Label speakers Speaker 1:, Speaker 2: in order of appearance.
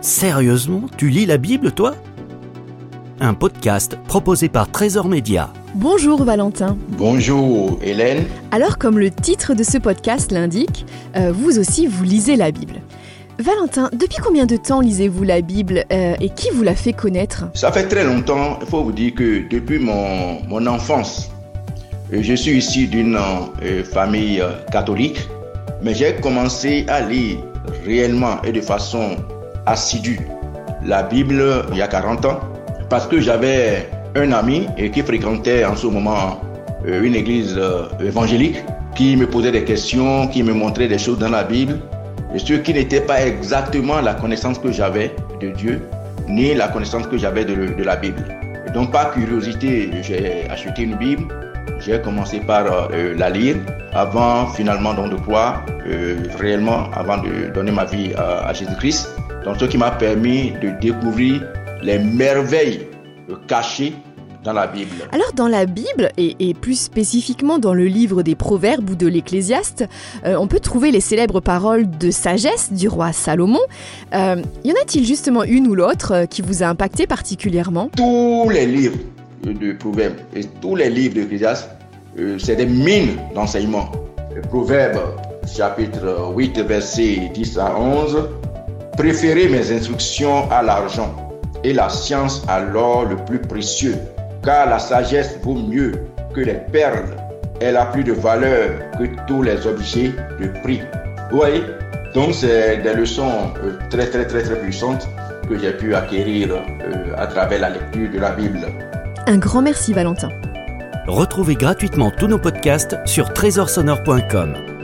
Speaker 1: Sérieusement, tu lis la Bible, toi? Un podcast proposé par Trésor Média.
Speaker 2: Bonjour Valentin.
Speaker 3: Bonjour Hélène.
Speaker 2: Alors comme le titre de ce podcast l'indique, euh, vous aussi vous lisez la Bible. Valentin, depuis combien de temps lisez-vous la Bible euh, et qui vous l'a fait connaître?
Speaker 3: Ça fait très longtemps, il faut vous dire que depuis mon, mon enfance, euh, je suis issu d'une famille catholique, mais j'ai commencé à lire réellement et de façon assidue la Bible il y a 40 ans parce que j'avais un ami qui fréquentait en ce moment euh, une église euh, évangélique qui me posait des questions, qui me montrait des choses dans la Bible, et ce qui n'était pas exactement la connaissance que j'avais de Dieu, ni la connaissance que j'avais de, la Bible. Donc par curiosité, j'ai acheté une Bible, j'ai commencé par euh, la lire avant finalement donc de croire réellement, avant de donner ma vie à Jésus-Christ. Donc ce qui m'a permis de découvrir les merveilles cachées dans la Bible.
Speaker 2: Alors dans la Bible, et, plus spécifiquement dans le livre des Proverbes ou de l'Ecclésiaste, euh, on peut trouver les célèbres paroles de sagesse du roi Salomon. Euh, y en a-t-il justement une ou l'autre euh, qui vous a impacté particulièrement?
Speaker 3: Tous les livres de Proverbes et tous les livres de l'Ecclésiaste, c'est des mines d'enseignement. Proverbes chapitre 8 verset 10 à 11 Préférez mes instructions à l'argent et la science à l'or le plus précieux, car la sagesse vaut mieux que les perles. Elle a plus de valeur que tous les objets de prix. Vous voyez? Donc c'est des leçons euh, très très très très puissantes que j'ai pu acquérir euh, à travers la lecture de la Bible.
Speaker 2: Un grand merci Valentin.
Speaker 1: Retrouvez gratuitement tous nos podcasts sur trésorsonore.com.